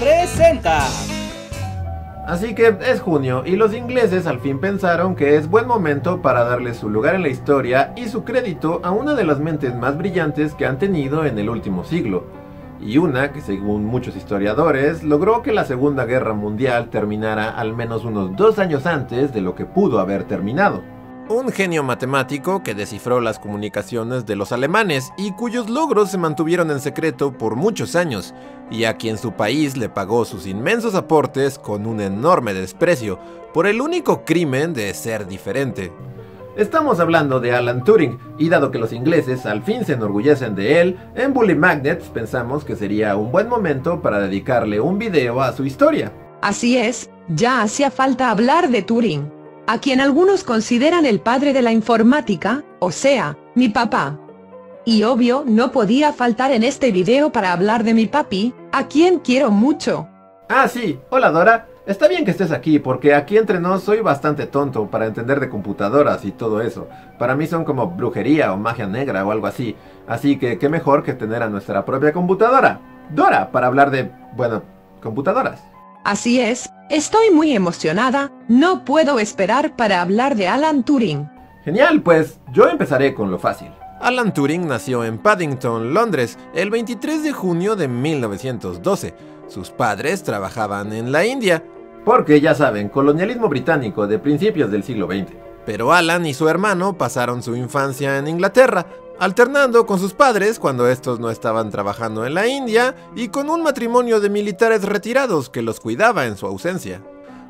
Presenta. Así que es junio y los ingleses al fin pensaron que es buen momento para darle su lugar en la historia y su crédito a una de las mentes más brillantes que han tenido en el último siglo. Y una que según muchos historiadores logró que la Segunda Guerra Mundial terminara al menos unos dos años antes de lo que pudo haber terminado. Un genio matemático que descifró las comunicaciones de los alemanes y cuyos logros se mantuvieron en secreto por muchos años, y a quien su país le pagó sus inmensos aportes con un enorme desprecio por el único crimen de ser diferente. Estamos hablando de Alan Turing, y dado que los ingleses al fin se enorgullecen de él, en Bully Magnets pensamos que sería un buen momento para dedicarle un video a su historia. Así es, ya hacía falta hablar de Turing a quien algunos consideran el padre de la informática, o sea, mi papá. Y obvio, no podía faltar en este video para hablar de mi papi, a quien quiero mucho. Ah, sí, hola Dora. Está bien que estés aquí, porque aquí entre nos soy bastante tonto para entender de computadoras y todo eso. Para mí son como brujería o magia negra o algo así. Así que qué mejor que tener a nuestra propia computadora. Dora, para hablar de, bueno, computadoras. Así es, estoy muy emocionada, no puedo esperar para hablar de Alan Turing. Genial, pues yo empezaré con lo fácil. Alan Turing nació en Paddington, Londres, el 23 de junio de 1912. Sus padres trabajaban en la India. Porque ya saben, colonialismo británico de principios del siglo XX. Pero Alan y su hermano pasaron su infancia en Inglaterra, alternando con sus padres cuando estos no estaban trabajando en la India y con un matrimonio de militares retirados que los cuidaba en su ausencia.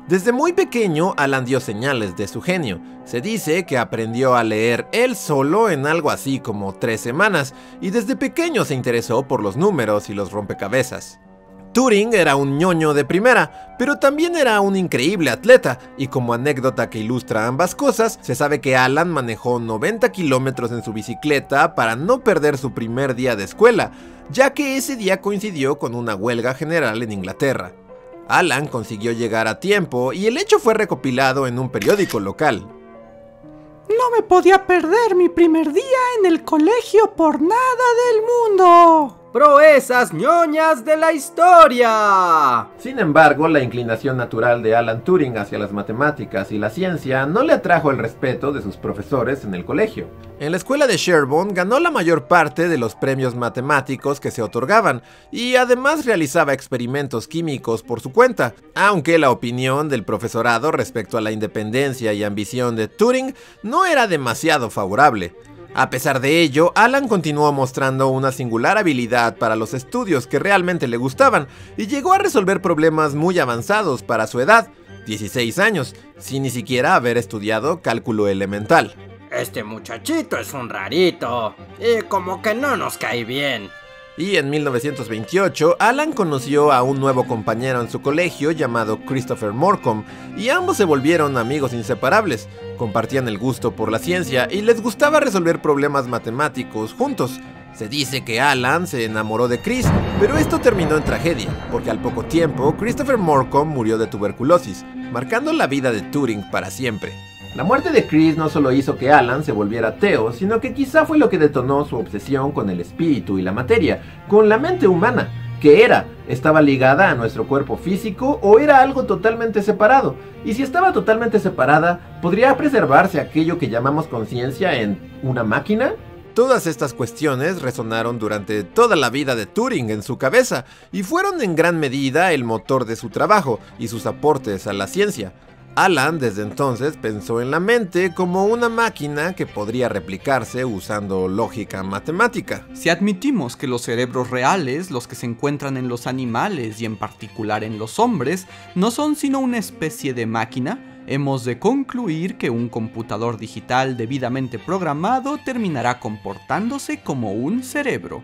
Desde muy pequeño, Alan dio señales de su genio. Se dice que aprendió a leer él solo en algo así como tres semanas, y desde pequeño se interesó por los números y los rompecabezas. Turing era un ñoño de primera, pero también era un increíble atleta, y como anécdota que ilustra ambas cosas, se sabe que Alan manejó 90 kilómetros en su bicicleta para no perder su primer día de escuela, ya que ese día coincidió con una huelga general en Inglaterra. Alan consiguió llegar a tiempo y el hecho fue recopilado en un periódico local. No me podía perder mi primer día en el colegio por nada del mundo proezas ñoñas de la historia. Sin embargo, la inclinación natural de Alan Turing hacia las matemáticas y la ciencia no le atrajo el respeto de sus profesores en el colegio. En la escuela de Sherborne ganó la mayor parte de los premios matemáticos que se otorgaban y además realizaba experimentos químicos por su cuenta, aunque la opinión del profesorado respecto a la independencia y ambición de Turing no era demasiado favorable. A pesar de ello, Alan continuó mostrando una singular habilidad para los estudios que realmente le gustaban y llegó a resolver problemas muy avanzados para su edad, 16 años, sin ni siquiera haber estudiado cálculo elemental. Este muchachito es un rarito y como que no nos cae bien. Y en 1928, Alan conoció a un nuevo compañero en su colegio llamado Christopher Morcom, y ambos se volvieron amigos inseparables. Compartían el gusto por la ciencia y les gustaba resolver problemas matemáticos juntos. Se dice que Alan se enamoró de Chris, pero esto terminó en tragedia, porque al poco tiempo Christopher Morcom murió de tuberculosis, marcando la vida de Turing para siempre. La muerte de Chris no solo hizo que Alan se volviera ateo, sino que quizá fue lo que detonó su obsesión con el espíritu y la materia, con la mente humana. ¿Qué era? ¿Estaba ligada a nuestro cuerpo físico o era algo totalmente separado? Y si estaba totalmente separada, ¿podría preservarse aquello que llamamos conciencia en una máquina? Todas estas cuestiones resonaron durante toda la vida de Turing en su cabeza y fueron en gran medida el motor de su trabajo y sus aportes a la ciencia. Alan desde entonces pensó en la mente como una máquina que podría replicarse usando lógica matemática. Si admitimos que los cerebros reales, los que se encuentran en los animales y en particular en los hombres, no son sino una especie de máquina, hemos de concluir que un computador digital debidamente programado terminará comportándose como un cerebro.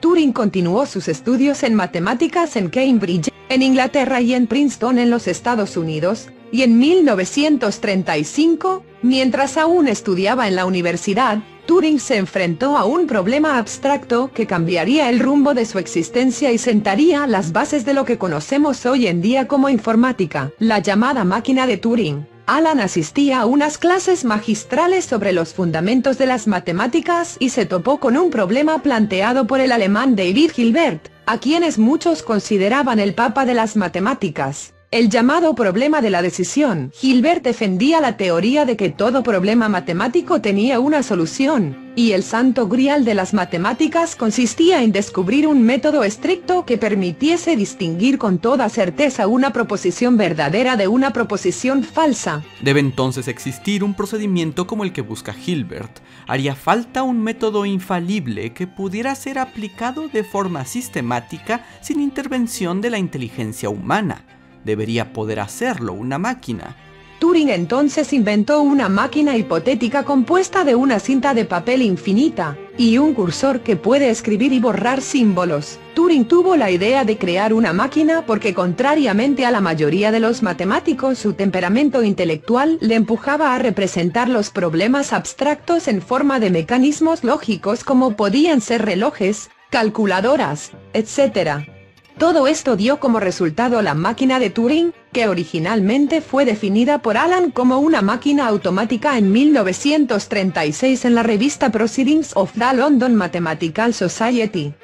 Turing continuó sus estudios en matemáticas en Cambridge, en Inglaterra y en Princeton en los Estados Unidos, y en 1935, mientras aún estudiaba en la universidad, Turing se enfrentó a un problema abstracto que cambiaría el rumbo de su existencia y sentaría las bases de lo que conocemos hoy en día como informática, la llamada máquina de Turing. Alan asistía a unas clases magistrales sobre los fundamentos de las matemáticas y se topó con un problema planteado por el alemán David Hilbert, a quienes muchos consideraban el papa de las matemáticas. El llamado problema de la decisión. Hilbert defendía la teoría de que todo problema matemático tenía una solución, y el santo grial de las matemáticas consistía en descubrir un método estricto que permitiese distinguir con toda certeza una proposición verdadera de una proposición falsa. Debe entonces existir un procedimiento como el que busca Hilbert. Haría falta un método infalible que pudiera ser aplicado de forma sistemática sin intervención de la inteligencia humana debería poder hacerlo una máquina. Turing entonces inventó una máquina hipotética compuesta de una cinta de papel infinita, y un cursor que puede escribir y borrar símbolos. Turing tuvo la idea de crear una máquina porque contrariamente a la mayoría de los matemáticos su temperamento intelectual le empujaba a representar los problemas abstractos en forma de mecanismos lógicos como podían ser relojes, calculadoras, etc. Todo esto dio como resultado la máquina de Turing, que originalmente fue definida por Alan como una máquina automática en 1936 en la revista Proceedings of the London Mathematical Society.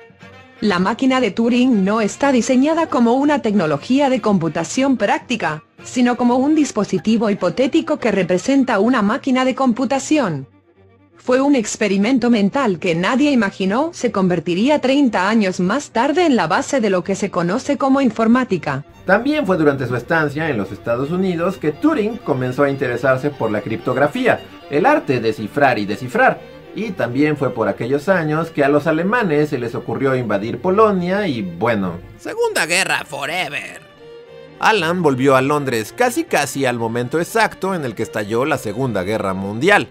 La máquina de Turing no está diseñada como una tecnología de computación práctica, sino como un dispositivo hipotético que representa una máquina de computación fue un experimento mental que nadie imaginó se convertiría 30 años más tarde en la base de lo que se conoce como informática. También fue durante su estancia en los Estados Unidos que Turing comenzó a interesarse por la criptografía, el arte de cifrar y descifrar. Y también fue por aquellos años que a los alemanes se les ocurrió invadir Polonia y bueno... Segunda Guerra Forever. Alan volvió a Londres casi casi al momento exacto en el que estalló la Segunda Guerra Mundial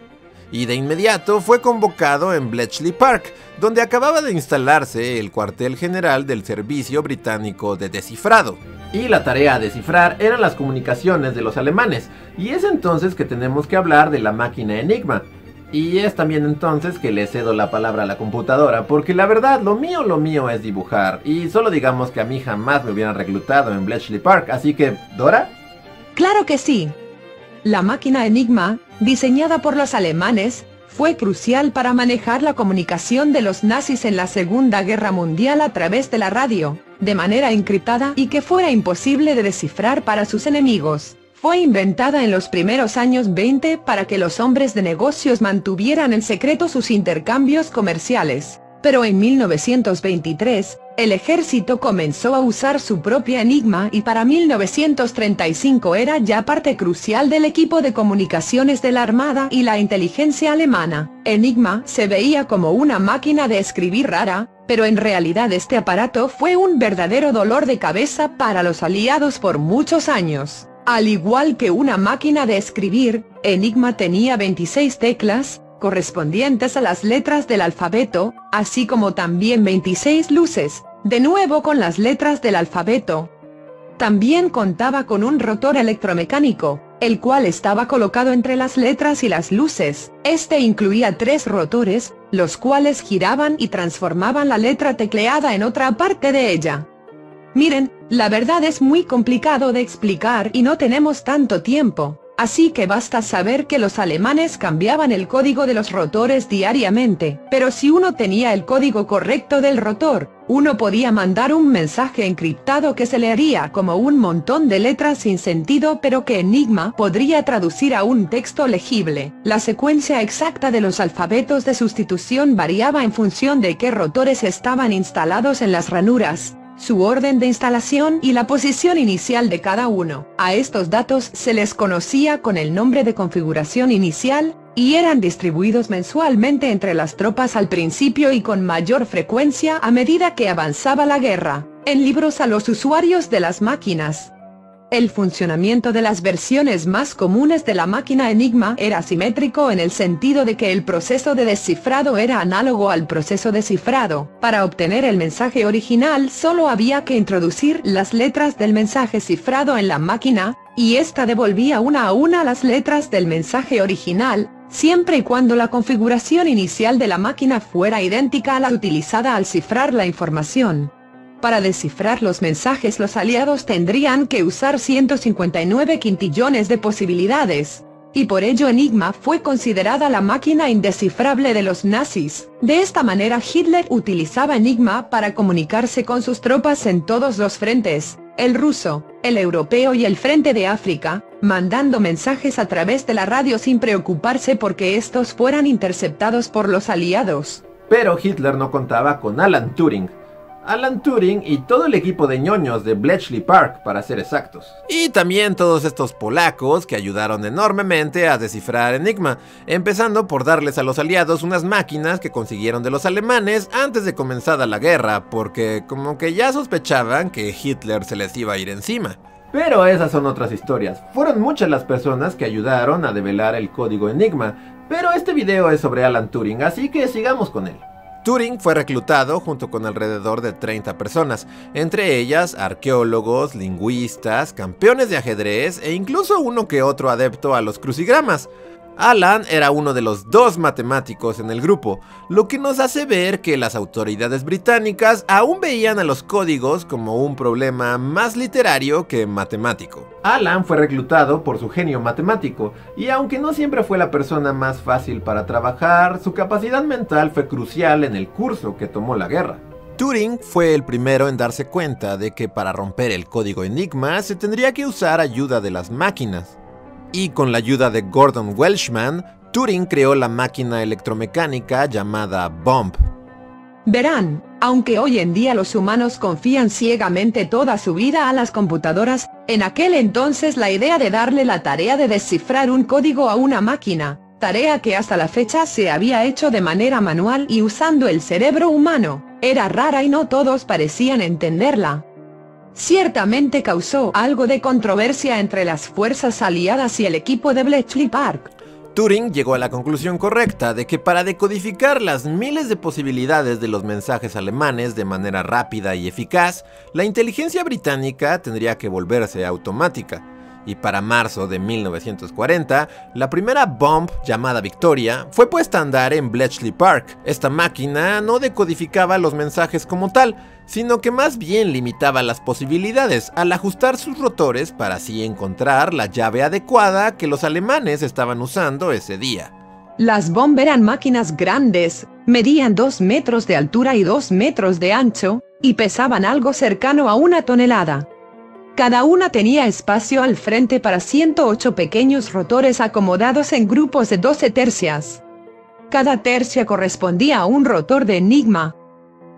y de inmediato fue convocado en Bletchley Park, donde acababa de instalarse el cuartel general del Servicio Británico de Descifrado. Y la tarea a descifrar eran las comunicaciones de los alemanes, y es entonces que tenemos que hablar de la máquina Enigma. Y es también entonces que le cedo la palabra a la computadora, porque la verdad lo mío lo mío es dibujar, y solo digamos que a mí jamás me hubieran reclutado en Bletchley Park, así que, ¿Dora? Claro que sí. La máquina Enigma, diseñada por los alemanes, fue crucial para manejar la comunicación de los nazis en la Segunda Guerra Mundial a través de la radio, de manera encriptada y que fuera imposible de descifrar para sus enemigos. Fue inventada en los primeros años 20 para que los hombres de negocios mantuvieran en secreto sus intercambios comerciales pero en 1923, el ejército comenzó a usar su propia Enigma y para 1935 era ya parte crucial del equipo de comunicaciones de la Armada y la inteligencia alemana. Enigma se veía como una máquina de escribir rara, pero en realidad este aparato fue un verdadero dolor de cabeza para los aliados por muchos años. Al igual que una máquina de escribir, Enigma tenía 26 teclas, correspondientes a las letras del alfabeto, así como también 26 luces, de nuevo con las letras del alfabeto. También contaba con un rotor electromecánico, el cual estaba colocado entre las letras y las luces. Este incluía tres rotores, los cuales giraban y transformaban la letra tecleada en otra parte de ella. Miren, la verdad es muy complicado de explicar y no tenemos tanto tiempo. Así que basta saber que los alemanes cambiaban el código de los rotores diariamente, pero si uno tenía el código correcto del rotor, uno podía mandar un mensaje encriptado que se leería como un montón de letras sin sentido pero que Enigma podría traducir a un texto legible. La secuencia exacta de los alfabetos de sustitución variaba en función de qué rotores estaban instalados en las ranuras, su orden de instalación y la posición inicial de cada uno. A estos datos se les conocía con el nombre de configuración inicial, y eran distribuidos mensualmente entre las tropas al principio y con mayor frecuencia a medida que avanzaba la guerra, en libros a los usuarios de las máquinas. El funcionamiento de las versiones más comunes de la máquina Enigma era simétrico en el sentido de que el proceso de descifrado era análogo al proceso de cifrado. Para obtener el mensaje original solo había que introducir las letras del mensaje cifrado en la máquina, y ésta devolvía una a una las letras del mensaje original, siempre y cuando la configuración inicial de la máquina fuera idéntica a la utilizada al cifrar la información. Para descifrar los mensajes los aliados tendrían que usar 159 quintillones de posibilidades. y por ello Enigma fue considerada la máquina indescifrable de los nazis. De esta manera Hitler utilizaba Enigma para comunicarse con sus tropas en todos los frentes, el ruso, el europeo y el frente de África, mandando mensajes a través de la radio sin preocuparse porque estos fueran interceptados por los aliados. Pero Hitler no contaba con Alan Turing, Alan Turing y todo el equipo de ñoños de Bletchley Park, para ser exactos. Y también todos estos polacos que ayudaron enormemente a descifrar Enigma, empezando por darles a los aliados unas máquinas que consiguieron de los alemanes antes de comenzada la guerra, porque como que ya sospechaban que Hitler se les iba a ir encima. Pero esas son otras historias. Fueron muchas las personas que ayudaron a develar el código Enigma, pero este video es sobre Alan Turing, así que sigamos con él. Turing fue reclutado junto con alrededor de 30 personas, entre ellas arqueólogos, lingüistas, campeones de ajedrez e incluso uno que otro adepto a los crucigramas. Alan era uno de los dos matemáticos en el grupo, lo que nos hace ver que las autoridades británicas aún veían a los códigos como un problema más literario que matemático. Alan fue reclutado por su genio matemático, y aunque no siempre fue la persona más fácil para trabajar, su capacidad mental fue crucial en el curso que tomó la guerra. Turing fue el primero en darse cuenta de que para romper el código Enigma se tendría que usar ayuda de las máquinas y con la ayuda de Gordon Welshman, Turing creó la máquina electromecánica llamada Bomb. Verán, aunque hoy en día los humanos confían ciegamente toda su vida a las computadoras, en aquel entonces la idea de darle la tarea de descifrar un código a una máquina, tarea que hasta la fecha se había hecho de manera manual y usando el cerebro humano, era rara y no todos parecían entenderla ciertamente causó algo de controversia entre las fuerzas aliadas y el equipo de Bletchley Park. Turing llegó a la conclusión correcta de que para decodificar las miles de posibilidades de los mensajes alemanes de manera rápida y eficaz, la inteligencia británica tendría que volverse automática y para marzo de 1940, la primera bomb llamada Victoria fue puesta a andar en Bletchley Park. Esta máquina no decodificaba los mensajes como tal, sino que más bien limitaba las posibilidades al ajustar sus rotores para así encontrar la llave adecuada que los alemanes estaban usando ese día. Las bomb eran máquinas grandes, medían 2 metros de altura y 2 metros de ancho, y pesaban algo cercano a una tonelada. Cada una tenía espacio al frente para 108 pequeños rotores acomodados en grupos de 12 tercias. Cada tercia correspondía a un rotor de enigma.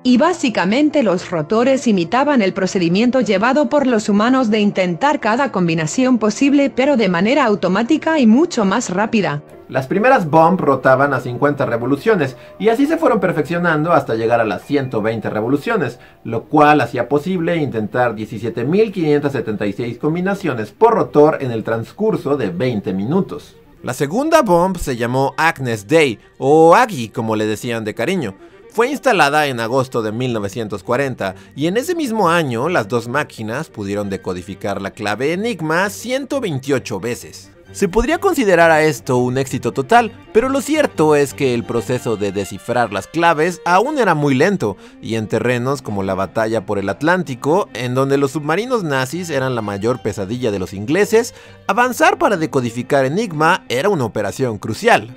Y básicamente los rotores imitaban el procedimiento llevado por los humanos de intentar cada combinación posible pero de manera automática y mucho más rápida. Las primeras bomb rotaban a 50 revoluciones y así se fueron perfeccionando hasta llegar a las 120 revoluciones, lo cual hacía posible intentar 17.576 combinaciones por rotor en el transcurso de 20 minutos. La segunda bomb se llamó Agnes Day, o Aggie como le decían de cariño. Fue instalada en agosto de 1940 y en ese mismo año las dos máquinas pudieron decodificar la clave Enigma 128 veces. Se podría considerar a esto un éxito total, pero lo cierto es que el proceso de descifrar las claves aún era muy lento, y en terrenos como la batalla por el Atlántico, en donde los submarinos nazis eran la mayor pesadilla de los ingleses, avanzar para decodificar Enigma era una operación crucial.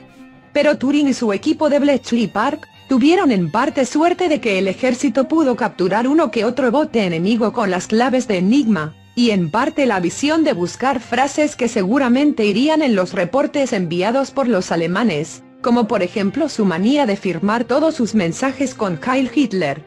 Pero Turing y su equipo de Bletchley Park tuvieron en parte suerte de que el ejército pudo capturar uno que otro bote enemigo con las claves de Enigma y en parte la visión de buscar frases que seguramente irían en los reportes enviados por los alemanes, como por ejemplo su manía de firmar todos sus mensajes con Kyle Hitler.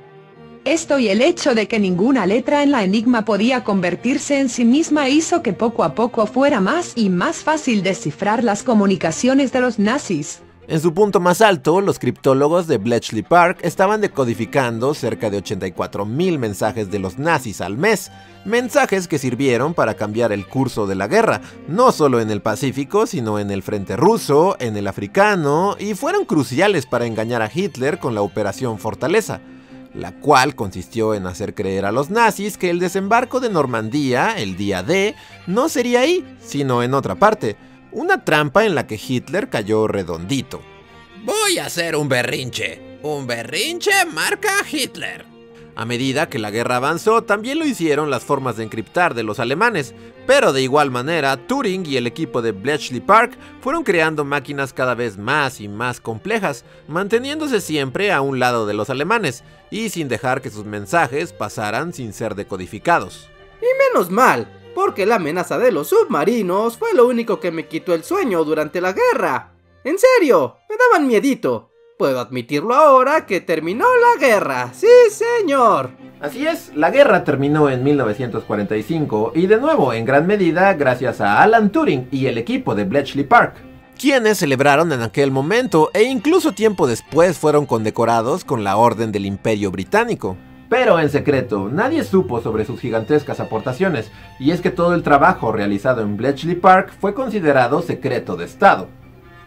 Esto y el hecho de que ninguna letra en la enigma podía convertirse en sí misma hizo que poco a poco fuera más y más fácil descifrar las comunicaciones de los nazis. En su punto más alto, los criptólogos de Bletchley Park estaban decodificando cerca de 84.000 mensajes de los nazis al mes, mensajes que sirvieron para cambiar el curso de la guerra, no solo en el Pacífico, sino en el frente ruso, en el africano, y fueron cruciales para engañar a Hitler con la Operación Fortaleza la cual consistió en hacer creer a los nazis que el desembarco de Normandía, el día D, no sería ahí, sino en otra parte, una trampa en la que Hitler cayó redondito. Voy a hacer un berrinche. Un berrinche marca Hitler. A medida que la guerra avanzó, también lo hicieron las formas de encriptar de los alemanes, pero de igual manera, Turing y el equipo de Bletchley Park fueron creando máquinas cada vez más y más complejas, manteniéndose siempre a un lado de los alemanes, y sin dejar que sus mensajes pasaran sin ser decodificados. Y menos mal, porque la amenaza de los submarinos fue lo único que me quitó el sueño durante la guerra. En serio, me daban miedito. Puedo admitirlo ahora que terminó la guerra. Sí, señor. Así es, la guerra terminó en 1945 y de nuevo en gran medida gracias a Alan Turing y el equipo de Bletchley Park, quienes celebraron en aquel momento e incluso tiempo después fueron condecorados con la Orden del Imperio Británico. Pero en secreto, nadie supo sobre sus gigantescas aportaciones, y es que todo el trabajo realizado en Bletchley Park fue considerado secreto de Estado.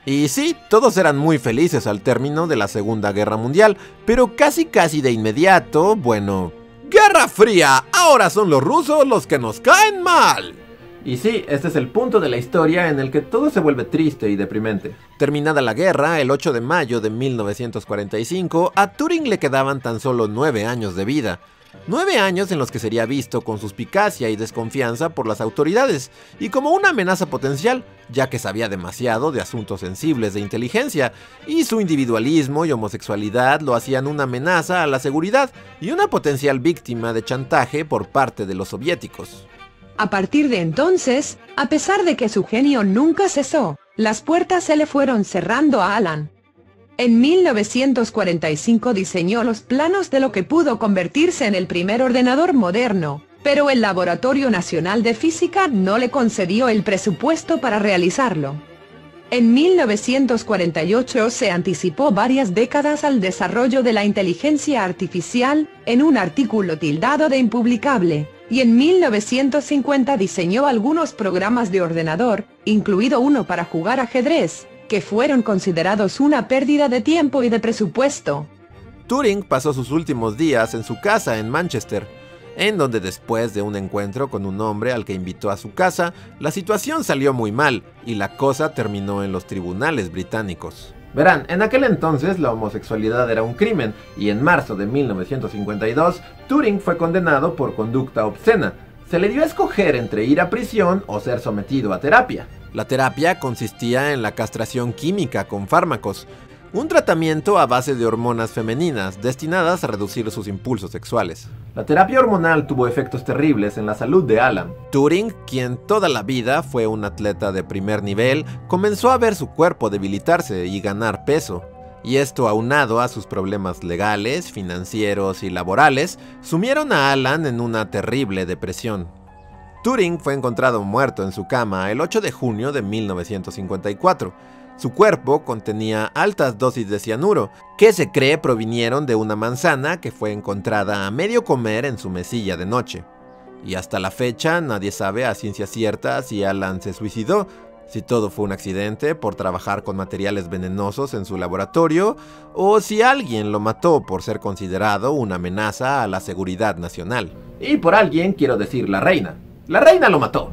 Y sí, todos eran muy felices al término de la Segunda Guerra Mundial, pero casi casi de inmediato, bueno... ¡Guerra Fría! Ahora son los rusos los que nos caen mal. Y sí, este es el punto de la historia en el que todo se vuelve triste y deprimente. Terminada la guerra, el 8 de mayo de 1945, a Turing le quedaban tan solo 9 años de vida. Nueve años en los que sería visto con suspicacia y desconfianza por las autoridades, y como una amenaza potencial, ya que sabía demasiado de asuntos sensibles de inteligencia, y su individualismo y homosexualidad lo hacían una amenaza a la seguridad y una potencial víctima de chantaje por parte de los soviéticos. A partir de entonces, a pesar de que su genio nunca cesó, las puertas se le fueron cerrando a Alan. En 1945 diseñó los planos de lo que pudo convertirse en el primer ordenador moderno, pero el Laboratorio Nacional de Física no le concedió el presupuesto para realizarlo. En 1948 se anticipó varias décadas al desarrollo de la inteligencia artificial, en un artículo tildado de impublicable, y en 1950 diseñó algunos programas de ordenador, incluido uno para jugar ajedrez, que fueron considerados una pérdida de tiempo y de presupuesto. Turing pasó sus últimos días en su casa en Manchester, en donde después de un encuentro con un hombre al que invitó a su casa, la situación salió muy mal y la cosa terminó en los tribunales británicos. Verán, en aquel entonces la homosexualidad era un crimen y en marzo de 1952 Turing fue condenado por conducta obscena. Se le dio a escoger entre ir a prisión o ser sometido a terapia. La terapia consistía en la castración química con fármacos, un tratamiento a base de hormonas femeninas destinadas a reducir sus impulsos sexuales. La terapia hormonal tuvo efectos terribles en la salud de Alan. Turing, quien toda la vida fue un atleta de primer nivel, comenzó a ver su cuerpo debilitarse y ganar peso. Y esto aunado a sus problemas legales, financieros y laborales, sumieron a Alan en una terrible depresión. Turing fue encontrado muerto en su cama el 8 de junio de 1954. Su cuerpo contenía altas dosis de cianuro, que se cree provinieron de una manzana que fue encontrada a medio comer en su mesilla de noche. Y hasta la fecha nadie sabe a ciencia cierta si Alan se suicidó, si todo fue un accidente por trabajar con materiales venenosos en su laboratorio, o si alguien lo mató por ser considerado una amenaza a la seguridad nacional. Y por alguien quiero decir la reina. La reina lo mató.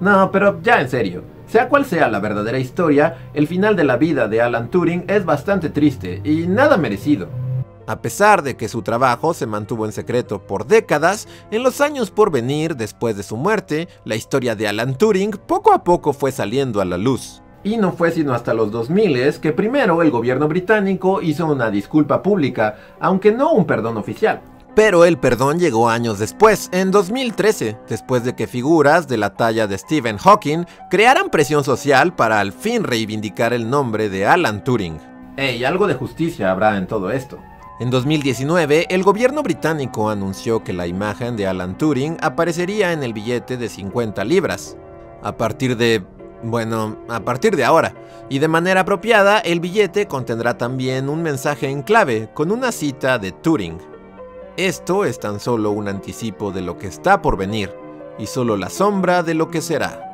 No, pero ya en serio. Sea cual sea la verdadera historia, el final de la vida de Alan Turing es bastante triste y nada merecido. A pesar de que su trabajo se mantuvo en secreto por décadas, en los años por venir después de su muerte, la historia de Alan Turing poco a poco fue saliendo a la luz. Y no fue sino hasta los 2000 que primero el gobierno británico hizo una disculpa pública, aunque no un perdón oficial. Pero el perdón llegó años después, en 2013, después de que figuras de la talla de Stephen Hawking crearan presión social para al fin reivindicar el nombre de Alan Turing. Ey, algo de justicia habrá en todo esto. En 2019, el gobierno británico anunció que la imagen de Alan Turing aparecería en el billete de 50 libras. A partir de... bueno, a partir de ahora. Y de manera apropiada, el billete contendrá también un mensaje en clave con una cita de Turing. Esto es tan solo un anticipo de lo que está por venir y solo la sombra de lo que será.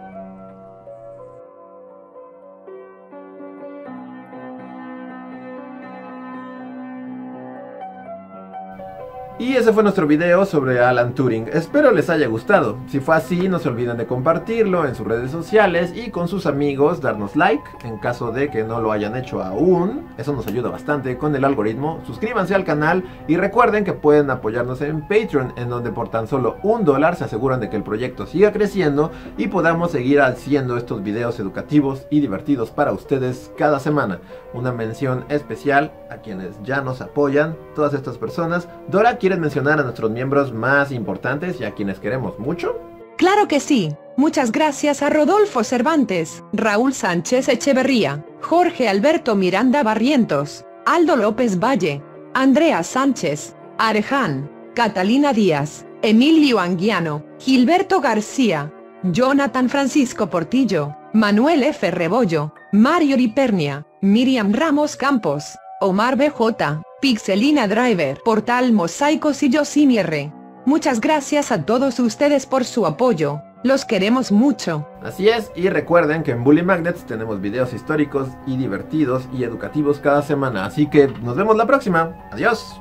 Y ese fue nuestro video sobre Alan Turing. Espero les haya gustado. Si fue así, no se olviden de compartirlo en sus redes sociales y con sus amigos darnos like en caso de que no lo hayan hecho aún. Eso nos ayuda bastante con el algoritmo. Suscríbanse al canal y recuerden que pueden apoyarnos en Patreon, en donde por tan solo un dólar se aseguran de que el proyecto siga creciendo y podamos seguir haciendo estos videos educativos y divertidos para ustedes cada semana. Una mención especial a quienes ya nos apoyan, todas estas personas. Dora, ¿quieres mencionar a nuestros miembros más importantes y a quienes queremos mucho? Claro que sí. Muchas gracias a Rodolfo Cervantes, Raúl Sánchez Echeverría, Jorge Alberto Miranda Barrientos, Aldo López Valle, Andrea Sánchez, Areján, Catalina Díaz, Emilio Anguiano, Gilberto García, Jonathan Francisco Portillo, Manuel F. Rebollo, Mario Ripernia, Miriam Ramos Campos, Omar BJ, Pixelina Driver, Portal Mosaicos y Yosimi R. Muchas gracias a todos ustedes por su apoyo, los queremos mucho. Así es, y recuerden que en Bully Magnets tenemos videos históricos y divertidos y educativos cada semana, así que nos vemos la próxima. Adiós.